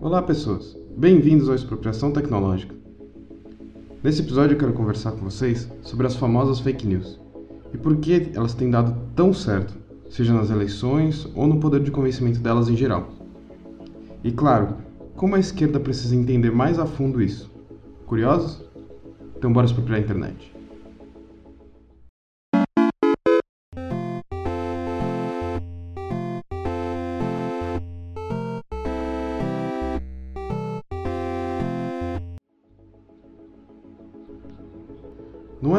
Olá, pessoas. Bem-vindos ao Expropriação Tecnológica. Nesse episódio eu quero conversar com vocês sobre as famosas fake news e por que elas têm dado tão certo, seja nas eleições ou no poder de convencimento delas em geral. E claro, como a esquerda precisa entender mais a fundo isso. Curiosos? Então bora expropriar a internet.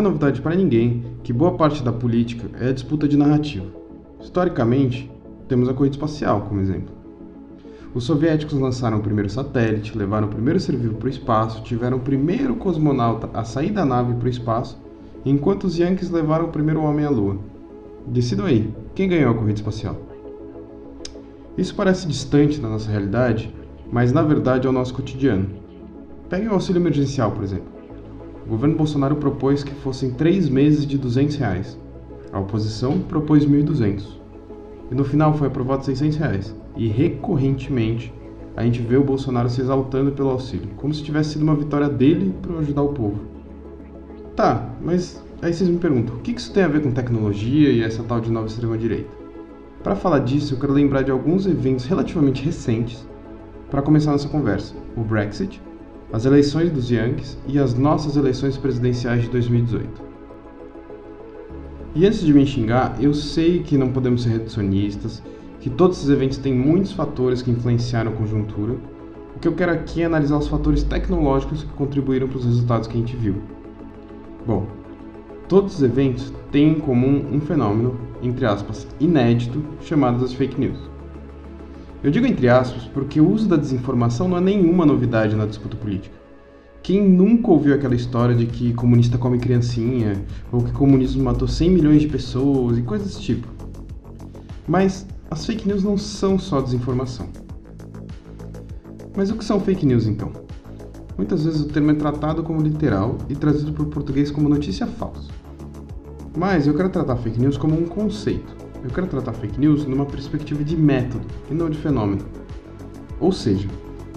Novidade para ninguém que boa parte da política é a disputa de narrativa. Historicamente, temos a corrida espacial como exemplo. Os soviéticos lançaram o primeiro satélite, levaram o primeiro ser vivo para o espaço, tiveram o primeiro cosmonauta a sair da nave para o espaço, enquanto os Yankees levaram o primeiro homem à Lua. Decidam aí, quem ganhou a corrida espacial? Isso parece distante da nossa realidade, mas na verdade é o nosso cotidiano. Pegue o auxílio emergencial, por exemplo o governo Bolsonaro propôs que fossem três meses de 200 reais. A oposição propôs 1.200. E no final foi aprovado 600 reais. E recorrentemente a gente vê o Bolsonaro se exaltando pelo auxílio, como se tivesse sido uma vitória dele para ajudar o povo. Tá, mas aí vocês me perguntam, o que isso tem a ver com tecnologia e essa tal de nova extrema-direita? Para falar disso, eu quero lembrar de alguns eventos relativamente recentes para começar nossa conversa: o Brexit, as eleições dos Yankees e as nossas eleições presidenciais de 2018. E antes de me xingar, eu sei que não podemos ser reducionistas, que todos esses eventos têm muitos fatores que influenciaram a conjuntura. O que eu quero aqui é analisar os fatores tecnológicos que contribuíram para os resultados que a gente viu. Bom, todos os eventos têm em comum um fenômeno, entre aspas, inédito, chamado das fake news. Eu digo entre aspas porque o uso da desinformação não é nenhuma novidade na disputa política. Quem nunca ouviu aquela história de que comunista come criancinha, ou que comunismo matou 100 milhões de pessoas e coisas desse tipo? Mas as fake news não são só desinformação. Mas o que são fake news então? Muitas vezes o termo é tratado como literal e trazido para o português como notícia falsa. Mas eu quero tratar fake news como um conceito eu quero tratar fake news numa perspectiva de método e não de fenômeno. Ou seja,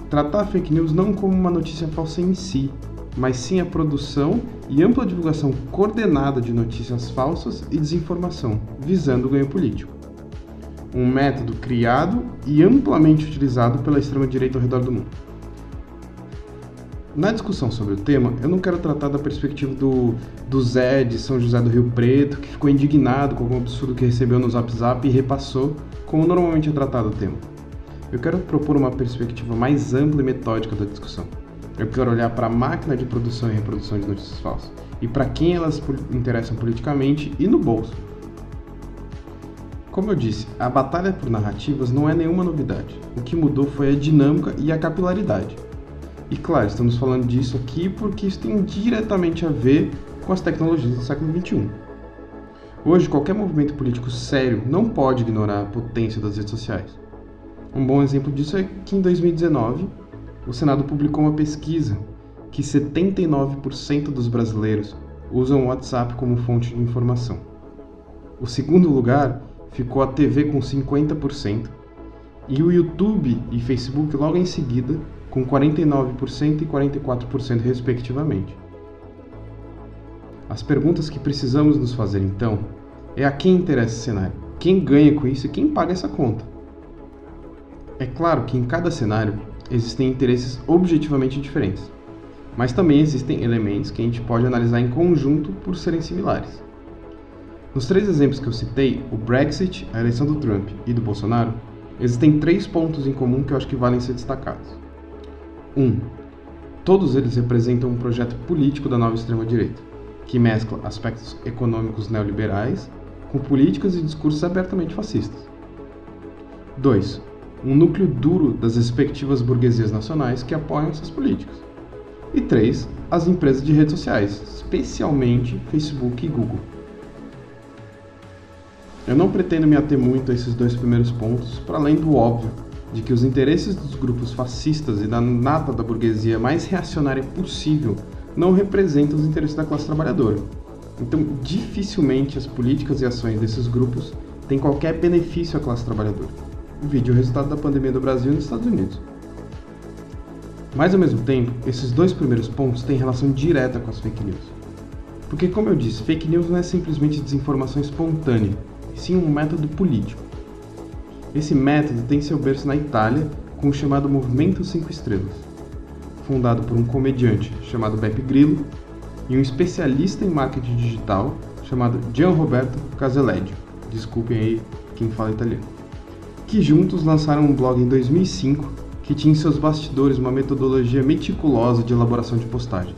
tratar fake news não como uma notícia falsa em si, mas sim a produção e ampla divulgação coordenada de notícias falsas e desinformação, visando o ganho político. Um método criado e amplamente utilizado pela extrema-direita ao redor do mundo. Na discussão sobre o tema, eu não quero tratar da perspectiva do, do Zé de São José do Rio Preto, que ficou indignado com algum absurdo que recebeu no Zap Zap e repassou, como normalmente é tratado o tema. Eu quero propor uma perspectiva mais ampla e metódica da discussão. Eu quero olhar para a máquina de produção e reprodução de notícias falsas e para quem elas interessam politicamente e no bolso. Como eu disse, a batalha por narrativas não é nenhuma novidade. O que mudou foi a dinâmica e a capilaridade. E claro, estamos falando disso aqui porque isso tem diretamente a ver com as tecnologias do século XXI. Hoje, qualquer movimento político sério não pode ignorar a potência das redes sociais. Um bom exemplo disso é que em 2019, o Senado publicou uma pesquisa que 79% dos brasileiros usam o WhatsApp como fonte de informação. O segundo lugar ficou a TV com 50% e o YouTube e Facebook logo em seguida com 49% e 44%, respectivamente. As perguntas que precisamos nos fazer então é a quem interessa esse cenário, quem ganha com isso e quem paga essa conta. É claro que em cada cenário existem interesses objetivamente diferentes, mas também existem elementos que a gente pode analisar em conjunto por serem similares. Nos três exemplos que eu citei, o Brexit, a eleição do Trump e do Bolsonaro, existem três pontos em comum que eu acho que valem ser destacados. 1. Todos eles representam um projeto político da nova extrema-direita, que mescla aspectos econômicos neoliberais com políticas e discursos abertamente fascistas. 2. Um núcleo duro das respectivas burguesias nacionais que apoiam essas políticas. E 3. As empresas de redes sociais, especialmente Facebook e Google. Eu não pretendo me ater muito a esses dois primeiros pontos, para além do óbvio de que os interesses dos grupos fascistas e da nata da burguesia mais reacionária possível não representam os interesses da classe trabalhadora. Então, dificilmente as políticas e ações desses grupos têm qualquer benefício à classe trabalhadora. Vídeo o resultado da pandemia do Brasil e nos Estados Unidos. Mas ao mesmo tempo, esses dois primeiros pontos têm relação direta com as fake news. Porque, como eu disse, fake news não é simplesmente desinformação espontânea, e sim um método político. Esse método tem seu berço na Itália com o chamado Movimento Cinco Estrelas, fundado por um comediante chamado Beppe Grillo e um especialista em marketing digital chamado Gian Roberto. Desculpem aí quem fala italiano. Que juntos lançaram um blog em 2005 que tinha em seus bastidores uma metodologia meticulosa de elaboração de postagens.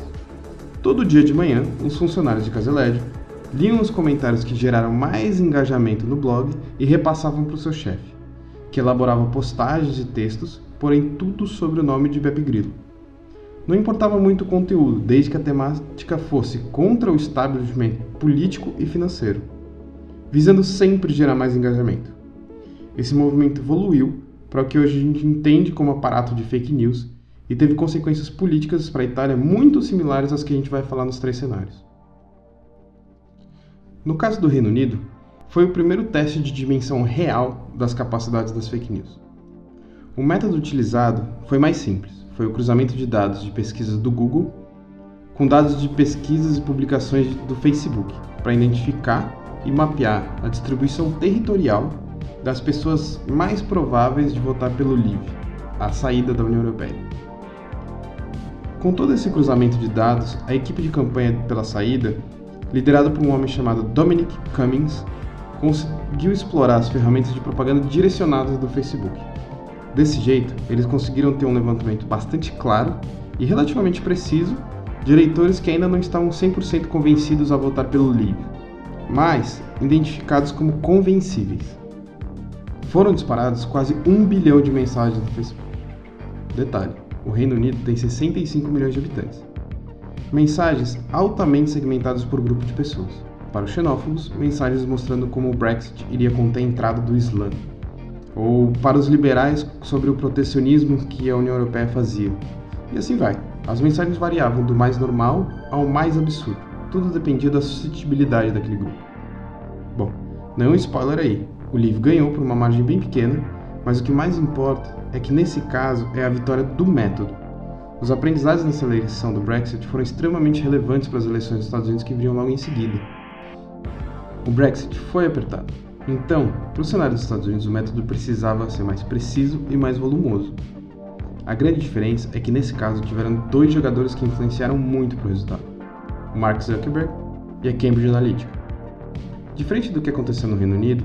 Todo dia de manhã, os funcionários de Caseleggio liam os comentários que geraram mais engajamento no blog e repassavam para o seu chefe, que elaborava postagens e textos, porém tudo sobre o nome de Beppe Grillo. Não importava muito o conteúdo, desde que a temática fosse contra o establishment político e financeiro, visando sempre gerar mais engajamento. Esse movimento evoluiu para o que hoje a gente entende como aparato de fake news e teve consequências políticas para a Itália muito similares às que a gente vai falar nos três cenários. No caso do Reino Unido, foi o primeiro teste de dimensão real das capacidades das fake news. O método utilizado foi mais simples foi o cruzamento de dados de pesquisas do Google com dados de pesquisas e publicações do Facebook para identificar e mapear a distribuição territorial das pessoas mais prováveis de votar pelo Leave, a saída da União Europeia. Com todo esse cruzamento de dados, a equipe de campanha pela saída, liderada por um homem chamado Dominic Cummings, conseguiu explorar as ferramentas de propaganda direcionadas do Facebook Desse jeito, eles conseguiram ter um levantamento bastante claro e relativamente preciso de eleitores que ainda não estavam 100% convencidos a votar pelo Leave, mas identificados como convencíveis. Foram disparados quase um bilhão de mensagens no Facebook. Detalhe: o Reino Unido tem 65 milhões de habitantes. Mensagens altamente segmentadas por grupo de pessoas. Para os xenófobos, mensagens mostrando como o Brexit iria conter a entrada do Islã ou para os liberais sobre o protecionismo que a União Europeia fazia. E assim vai. As mensagens variavam do mais normal ao mais absurdo. Tudo dependia da suscetibilidade daquele grupo. Bom, não é spoiler aí. O livro ganhou por uma margem bem pequena, mas o que mais importa é que nesse caso é a vitória do método. Os aprendizados nessa eleição do Brexit foram extremamente relevantes para as eleições dos Estados Unidos que viriam logo em seguida. O Brexit foi apertado, então, para o cenário dos Estados Unidos, o método precisava ser mais preciso e mais volumoso. A grande diferença é que nesse caso tiveram dois jogadores que influenciaram muito para o resultado: o Mark Zuckerberg e a Cambridge Analytica. Diferente do que aconteceu no Reino Unido,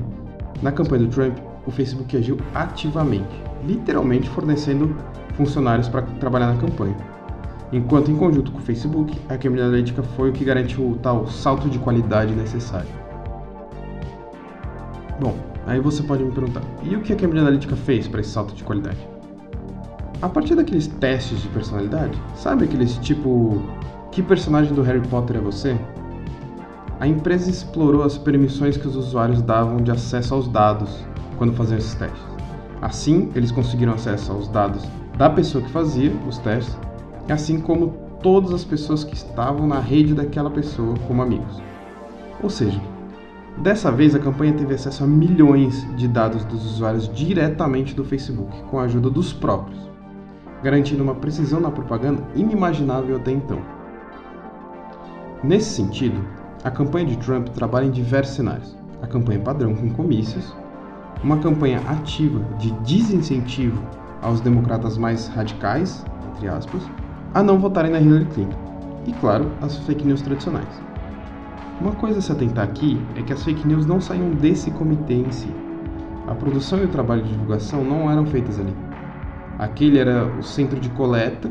na campanha do Trump, o Facebook agiu ativamente, literalmente fornecendo funcionários para trabalhar na campanha. Enquanto, em conjunto com o Facebook, a Cambridge Analytica foi o que garantiu o tal salto de qualidade necessário. Bom, aí você pode me perguntar, e o que a Cambridge Analytica fez para esse salto de qualidade? A partir daqueles testes de personalidade, sabe aqueles tipo, que personagem do Harry Potter é você? A empresa explorou as permissões que os usuários davam de acesso aos dados quando faziam esses testes. Assim, eles conseguiram acesso aos dados da pessoa que fazia os testes, assim como todas as pessoas que estavam na rede daquela pessoa como amigos. Ou seja, Dessa vez, a campanha teve acesso a milhões de dados dos usuários diretamente do Facebook, com a ajuda dos próprios, garantindo uma precisão na propaganda inimaginável até então. Nesse sentido, a campanha de Trump trabalha em diversos cenários: a campanha padrão com comícios, uma campanha ativa de desincentivo aos democratas mais radicais, entre aspas, a não votarem na Hillary Clinton, e claro, as fake news tradicionais. Uma coisa a se atentar aqui é que as fake news não saíam desse comitê em si. A produção e o trabalho de divulgação não eram feitas ali. Aquele era o centro de coleta,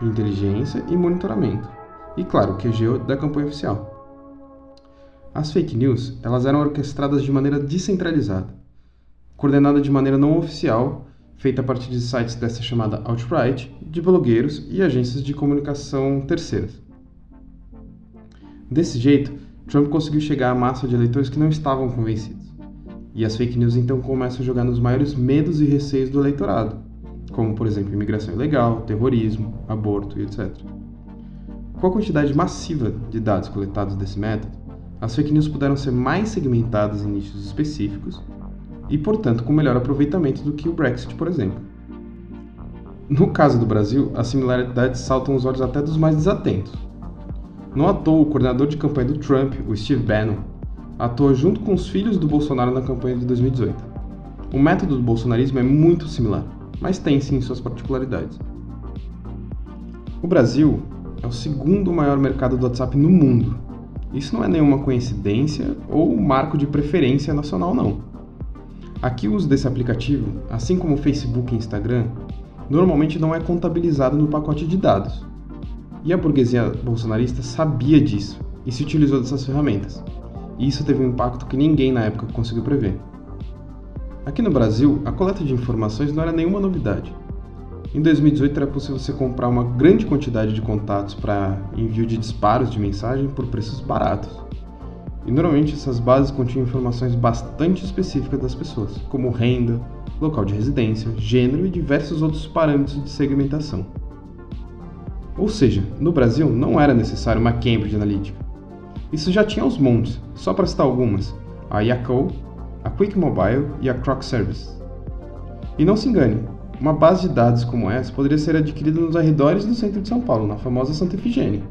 inteligência e monitoramento. E claro, o QG da campanha oficial. As fake news, elas eram orquestradas de maneira descentralizada, coordenada de maneira não oficial, feita a partir de sites dessa chamada alt-right, de blogueiros e agências de comunicação terceiras. Desse jeito, Trump conseguiu chegar à massa de eleitores que não estavam convencidos. E as fake news então começam a jogar nos maiores medos e receios do eleitorado, como por exemplo imigração ilegal, terrorismo, aborto e etc. Com a quantidade massiva de dados coletados desse método, as fake news puderam ser mais segmentadas em nichos específicos e, portanto, com melhor aproveitamento do que o Brexit, por exemplo. No caso do Brasil, as similaridades saltam os olhos até dos mais desatentos. Não à toa, o coordenador de campanha do Trump, o Steve Bannon, atua junto com os filhos do Bolsonaro na campanha de 2018. O método do bolsonarismo é muito similar, mas tem sim suas particularidades. O Brasil é o segundo maior mercado do WhatsApp no mundo. Isso não é nenhuma coincidência ou marco de preferência nacional, não. Aqui o uso desse aplicativo, assim como o Facebook e Instagram, normalmente não é contabilizado no pacote de dados. E a burguesia bolsonarista sabia disso e se utilizou dessas ferramentas. E isso teve um impacto que ninguém na época conseguiu prever. Aqui no Brasil, a coleta de informações não era nenhuma novidade. Em 2018 era possível você comprar uma grande quantidade de contatos para envio de disparos de mensagem por preços baratos. E normalmente essas bases continham informações bastante específicas das pessoas, como renda, local de residência, gênero e diversos outros parâmetros de segmentação. Ou seja, no Brasil não era necessário uma Cambridge Analytica. Isso já tinha aos montes, só para citar algumas: a Yahoo, a Quick Mobile e a Croc Service. E não se engane, uma base de dados como essa poderia ser adquirida nos arredores do centro de São Paulo, na famosa Santa Efigênia.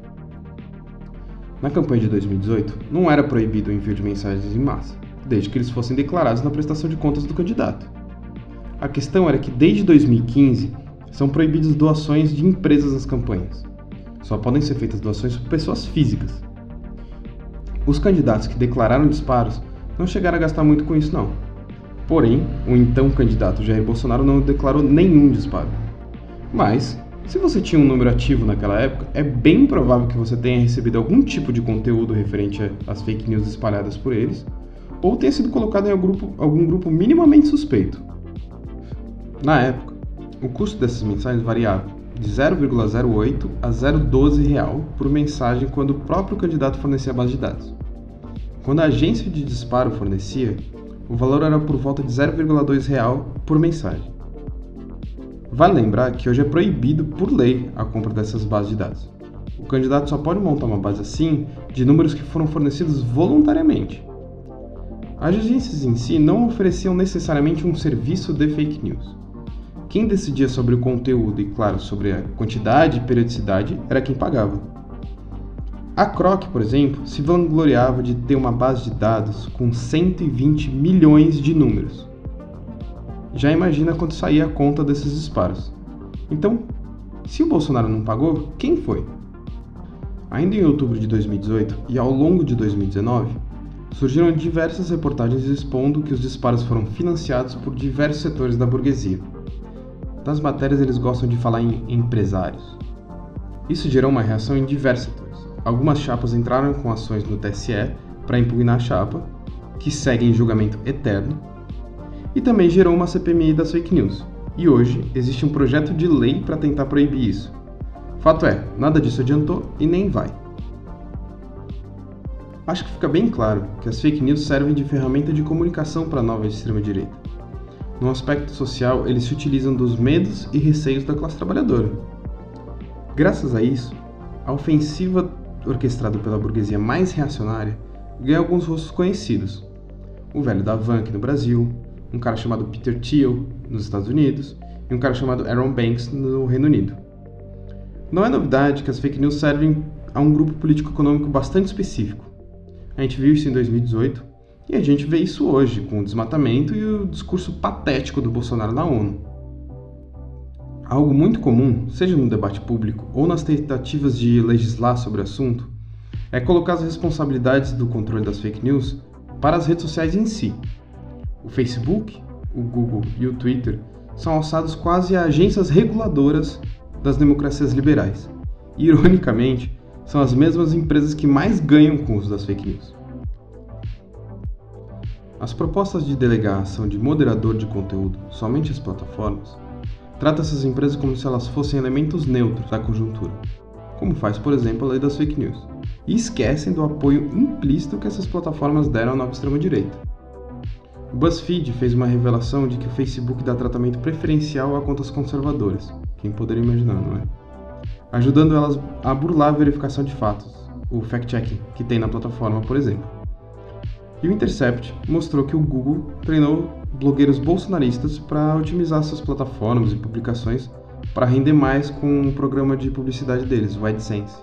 Na campanha de 2018, não era proibido o envio de mensagens em massa, desde que eles fossem declarados na prestação de contas do candidato. A questão era que desde 2015 são proibidas doações de empresas nas campanhas. Só podem ser feitas doações por pessoas físicas. Os candidatos que declararam disparos não chegaram a gastar muito com isso não. Porém, o então candidato Jair Bolsonaro não declarou nenhum disparo. Mas, se você tinha um número ativo naquela época, é bem provável que você tenha recebido algum tipo de conteúdo referente às fake news espalhadas por eles, ou tenha sido colocado em algum grupo, algum grupo minimamente suspeito. Na época, o custo dessas mensagens variava de 0,08 a 0,12 real por mensagem quando o próprio candidato fornecia a base de dados. Quando a agência de disparo fornecia, o valor era por volta de 0,2 real por mensagem. Vale lembrar que hoje é proibido por lei a compra dessas bases de dados. O candidato só pode montar uma base assim de números que foram fornecidos voluntariamente. As agências em si não ofereciam necessariamente um serviço de fake news. Quem decidia sobre o conteúdo e, claro, sobre a quantidade e periodicidade era quem pagava. A Croc, por exemplo, se vangloriava de ter uma base de dados com 120 milhões de números. Já imagina quanto saía a conta desses disparos. Então, se o Bolsonaro não pagou, quem foi? Ainda em outubro de 2018 e ao longo de 2019, surgiram diversas reportagens expondo que os disparos foram financiados por diversos setores da burguesia. Nas matérias eles gostam de falar em empresários. Isso gerou uma reação em diversos setores algumas chapas entraram com ações no TSE para impugnar a chapa, que segue em julgamento eterno, e também gerou uma CPMI das fake news. E hoje existe um projeto de lei para tentar proibir isso. Fato é, nada disso adiantou e nem vai. Acho que fica bem claro que as fake news servem de ferramenta de comunicação para a nova extrema-direita. No aspecto social, eles se utilizam dos medos e receios da classe trabalhadora. Graças a isso, a ofensiva orquestrado pela burguesia mais reacionária, ganha alguns rostos conhecidos. O velho da Van aqui no Brasil, um cara chamado Peter Thiel nos Estados Unidos e um cara chamado Aaron Banks no Reino Unido. Não é novidade que as fake news servem a um grupo político-econômico bastante específico. A gente viu isso em 2018 e a gente vê isso hoje com o desmatamento e o discurso patético do Bolsonaro na ONU. Algo muito comum, seja no debate público ou nas tentativas de legislar sobre o assunto, é colocar as responsabilidades do controle das fake news para as redes sociais em si. O Facebook, o Google e o Twitter são alçados quase a agências reguladoras das democracias liberais. E, ironicamente, são as mesmas empresas que mais ganham com o uso das fake news. As propostas de delegar a ação de moderador de conteúdo somente às plataformas trata essas empresas como se elas fossem elementos neutros da conjuntura, como faz, por exemplo, a lei das fake news, e esquecem do apoio implícito que essas plataformas deram à nova extrema-direita. O BuzzFeed fez uma revelação de que o Facebook dá tratamento preferencial a contas conservadoras, quem poderia imaginar, não é? Ajudando elas a burlar a verificação de fatos, o fact-checking que tem na plataforma, por exemplo. E o Intercept mostrou que o Google treinou blogueiros bolsonaristas para otimizar suas plataformas e publicações para render mais com o programa de publicidade deles, o AdSense.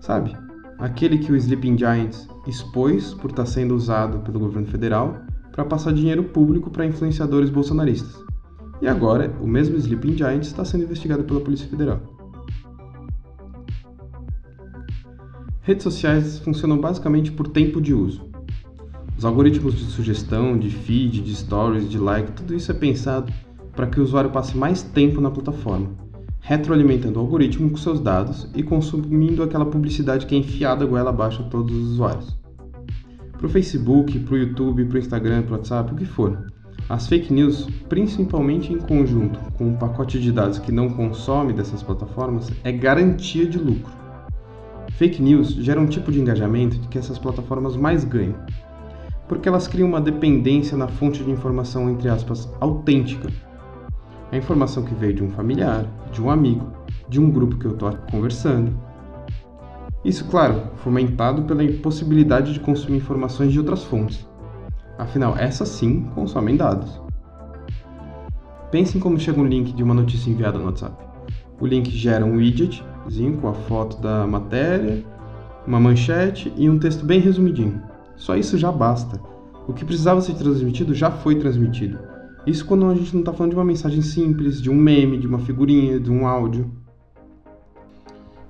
Sabe? Aquele que o Sleeping Giants expôs por estar tá sendo usado pelo governo federal para passar dinheiro público para influenciadores bolsonaristas. E agora, o mesmo Sleeping Giants está sendo investigado pela Polícia Federal. Redes sociais funcionam basicamente por tempo de uso. Os algoritmos de sugestão, de feed, de stories, de like, tudo isso é pensado para que o usuário passe mais tempo na plataforma, retroalimentando o algoritmo com seus dados e consumindo aquela publicidade que é enfiada goela abaixo a todos os usuários. Para o Facebook, para o YouTube, para o Instagram, para o WhatsApp, o que for. As fake news, principalmente em conjunto com um pacote de dados que não consome dessas plataformas, é garantia de lucro. Fake news gera um tipo de engajamento que essas plataformas mais ganham, porque elas criam uma dependência na fonte de informação, entre aspas, autêntica. A informação que veio de um familiar, de um amigo, de um grupo que eu estou conversando. Isso, claro, fomentado pela impossibilidade de consumir informações de outras fontes. Afinal, essas sim consomem dados. Pensem como chega um link de uma notícia enviada no WhatsApp. O link gera um widgetzinho com a foto da matéria, uma manchete e um texto bem resumidinho. Só isso já basta. O que precisava ser transmitido já foi transmitido. Isso quando a gente não está falando de uma mensagem simples, de um meme, de uma figurinha, de um áudio.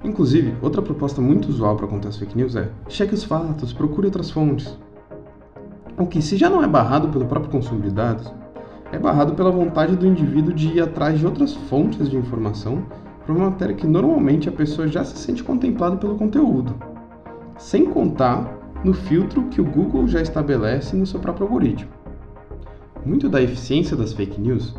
Inclusive, outra proposta muito usual para contar as fake news é: cheque os fatos, procure outras fontes. O que, se já não é barrado pelo próprio consumo de dados, é barrado pela vontade do indivíduo de ir atrás de outras fontes de informação para uma matéria que normalmente a pessoa já se sente contemplada pelo conteúdo. Sem contar no filtro que o Google já estabelece no seu próprio algoritmo. Muito da eficiência das fake news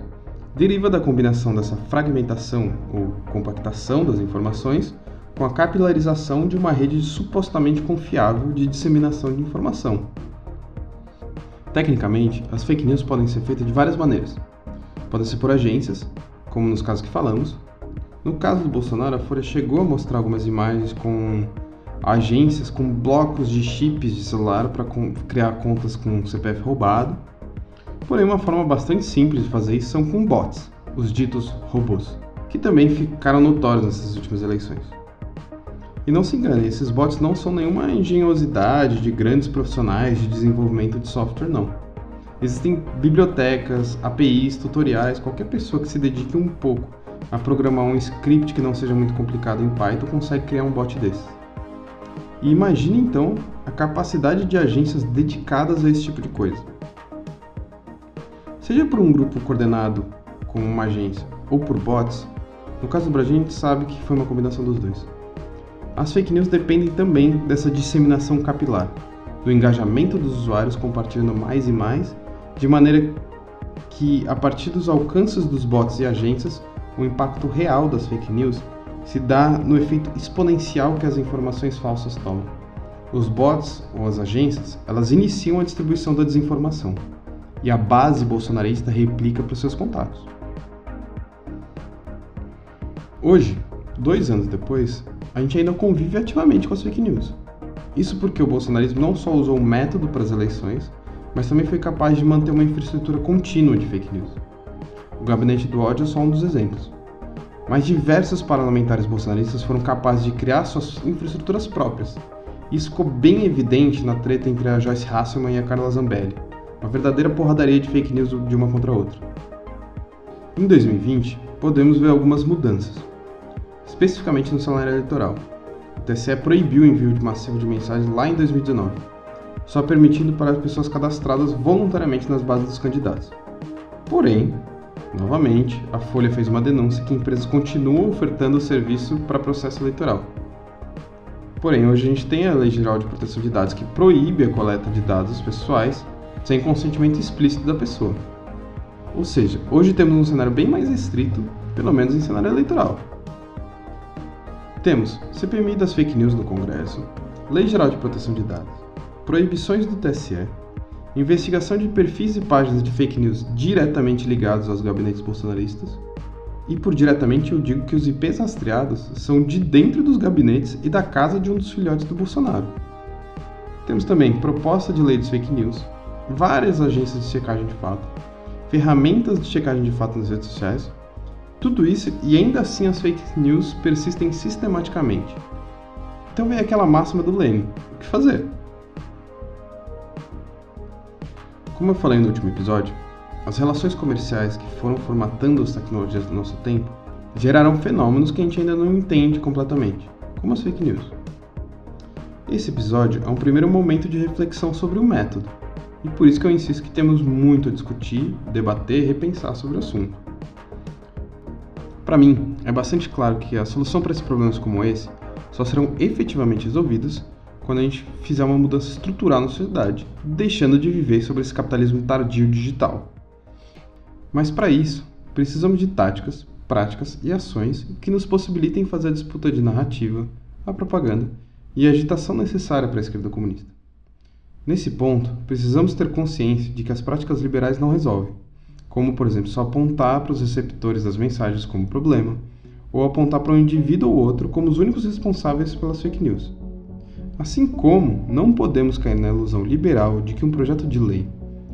deriva da combinação dessa fragmentação ou compactação das informações com a capilarização de uma rede supostamente confiável de disseminação de informação. Tecnicamente, as fake news podem ser feitas de várias maneiras. Podem ser por agências, como nos casos que falamos. No caso do Bolsonaro, a Folha chegou a mostrar algumas imagens com agências com blocos de chips de celular para criar contas com CPF roubado. Porém, uma forma bastante simples de fazer isso são com bots, os ditos robôs, que também ficaram notórios nessas últimas eleições. E não se engane, esses bots não são nenhuma engenhosidade de grandes profissionais de desenvolvimento de software, não. Existem bibliotecas, APIs, tutoriais, qualquer pessoa que se dedique um pouco a programar um script que não seja muito complicado em Python consegue criar um bot desses. E imagine então a capacidade de agências dedicadas a esse tipo de coisa. Seja por um grupo coordenado como uma agência ou por bots, no caso do Brasil a gente sabe que foi uma combinação dos dois. As fake news dependem também dessa disseminação capilar, do engajamento dos usuários compartilhando mais e mais, de maneira que, a partir dos alcances dos bots e agências, o impacto real das fake news se dá no efeito exponencial que as informações falsas tomam. Os bots ou as agências, elas iniciam a distribuição da desinformação e a base bolsonarista replica para os seus contatos. Hoje, dois anos depois, a gente ainda convive ativamente com as fake news. Isso porque o bolsonarismo não só usou o método para as eleições, mas também foi capaz de manter uma infraestrutura contínua de fake news. O gabinete do ódio é só um dos exemplos mas diversos parlamentares bolsonaristas foram capazes de criar suas infraestruturas próprias. Isso ficou bem evidente na treta entre a Joyce Hasselman e a Carla Zambelli, uma verdadeira porradaria de fake news de uma contra a outra. Em 2020, podemos ver algumas mudanças, especificamente no cenário eleitoral. O TSE proibiu o envio de massivo de mensagens lá em 2019, só permitindo para as pessoas cadastradas voluntariamente nas bases dos candidatos. Porém, Novamente, a Folha fez uma denúncia que empresas continuam ofertando o serviço para processo eleitoral. Porém, hoje a gente tem a Lei Geral de Proteção de Dados que proíbe a coleta de dados pessoais sem consentimento explícito da pessoa. Ou seja, hoje temos um cenário bem mais restrito, pelo menos em cenário eleitoral. Temos CPMI das fake news no Congresso, Lei Geral de Proteção de Dados, proibições do TSE, investigação de perfis e páginas de fake news diretamente ligados aos gabinetes bolsonaristas. E por diretamente eu digo que os IPs rastreados são de dentro dos gabinetes e da casa de um dos filhotes do Bolsonaro. Temos também proposta de lei dos fake news, várias agências de checagem de fato, ferramentas de checagem de fato nas redes sociais Tudo isso e ainda assim as fake news persistem sistematicamente. Então vem aquela máxima do Leme: o que fazer? Como eu falei no último episódio, as relações comerciais que foram formatando as tecnologias do nosso tempo geraram fenômenos que a gente ainda não entende completamente, como as fake news. Esse episódio é um primeiro momento de reflexão sobre o método, e por isso que eu insisto que temos muito a discutir, debater e repensar sobre o assunto. Para mim, é bastante claro que a solução para esses problemas como esse só serão efetivamente resolvidas quando a gente fizer uma mudança estrutural na sociedade, deixando de viver sobre esse capitalismo tardio digital. Mas para isso, precisamos de táticas, práticas e ações que nos possibilitem fazer a disputa de narrativa, a propaganda e a agitação necessária para a esquerda comunista. Nesse ponto, precisamos ter consciência de que as práticas liberais não resolvem, como, por exemplo, só apontar para os receptores das mensagens como problema, ou apontar para um indivíduo ou outro como os únicos responsáveis pelas fake news. Assim como não podemos cair na ilusão liberal de que um projeto de lei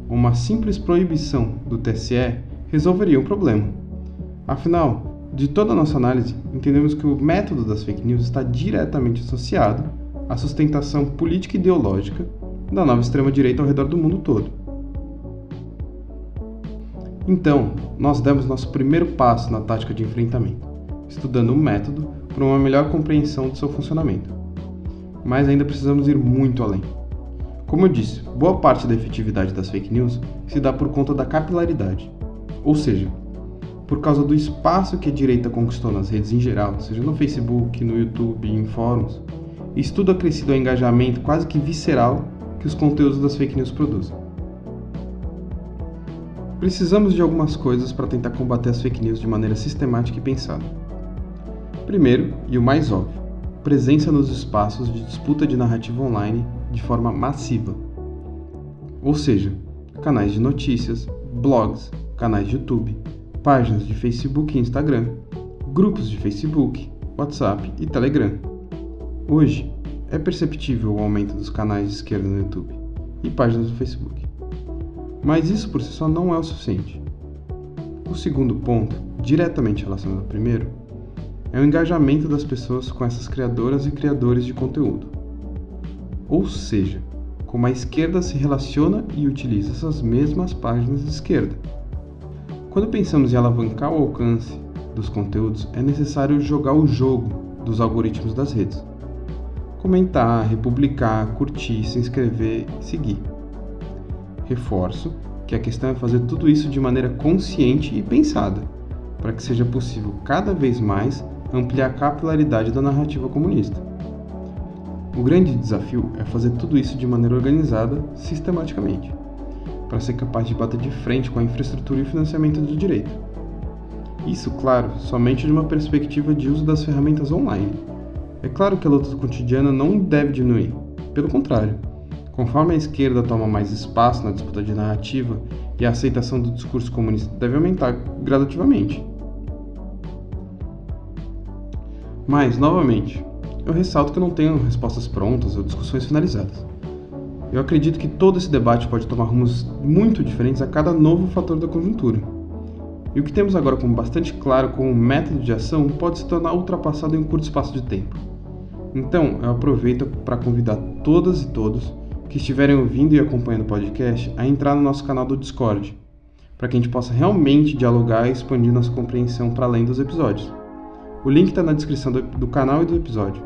ou uma simples proibição do TSE resolveria o problema. Afinal, de toda a nossa análise, entendemos que o método das fake news está diretamente associado à sustentação política e ideológica da nova extrema-direita ao redor do mundo todo. Então, nós demos nosso primeiro passo na tática de enfrentamento, estudando o método para uma melhor compreensão do seu funcionamento. Mas ainda precisamos ir muito além. Como eu disse, boa parte da efetividade das fake news se dá por conta da capilaridade, ou seja, por causa do espaço que a direita conquistou nas redes em geral, seja no Facebook, no YouTube, em fóruns, isso tudo acrescido ao engajamento quase que visceral que os conteúdos das fake news produzem. Precisamos de algumas coisas para tentar combater as fake news de maneira sistemática e pensada. Primeiro, e o mais óbvio, presença nos espaços de disputa de narrativa online de forma massiva. Ou seja, canais de notícias, blogs, canais de YouTube, páginas de Facebook e Instagram, grupos de Facebook, WhatsApp e Telegram. Hoje, é perceptível o aumento dos canais de esquerda no YouTube e páginas do Facebook. Mas isso por si só não é o suficiente. O segundo ponto, diretamente relacionado ao primeiro, é o engajamento das pessoas com essas criadoras e criadores de conteúdo. Ou seja, como a esquerda se relaciona e utiliza essas mesmas páginas de esquerda. Quando pensamos em alavancar o alcance dos conteúdos, é necessário jogar o jogo dos algoritmos das redes. Comentar, republicar, curtir, se inscrever, seguir. Reforço que a questão é fazer tudo isso de maneira consciente e pensada, para que seja possível cada vez mais ampliar a capilaridade da narrativa comunista. O grande desafio é fazer tudo isso de maneira organizada, sistematicamente, para ser capaz de bater de frente com a infraestrutura e financiamento do direito. Isso, claro, somente de uma perspectiva de uso das ferramentas online. É claro que a luta cotidiana não deve diminuir, pelo contrário. Conforme a esquerda toma mais espaço na disputa de narrativa e a aceitação do discurso comunista deve aumentar gradativamente. Mas, novamente, eu ressalto que eu não tenho respostas prontas ou discussões finalizadas. Eu acredito que todo esse debate pode tomar rumos muito diferentes a cada novo fator da conjuntura. E o que temos agora como bastante claro como método de ação pode se tornar ultrapassado em um curto espaço de tempo. Então, eu aproveito para convidar todas e todos que estiverem ouvindo e acompanhando o podcast a entrar no nosso canal do Discord, para que a gente possa realmente dialogar e expandir nossa compreensão para além dos episódios. O link está na descrição do, do canal e do episódio.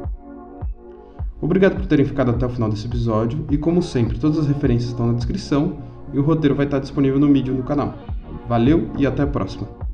Obrigado por terem ficado até o final desse episódio e, como sempre, todas as referências estão na descrição e o roteiro vai estar disponível no Medium do canal. Valeu e até a próxima!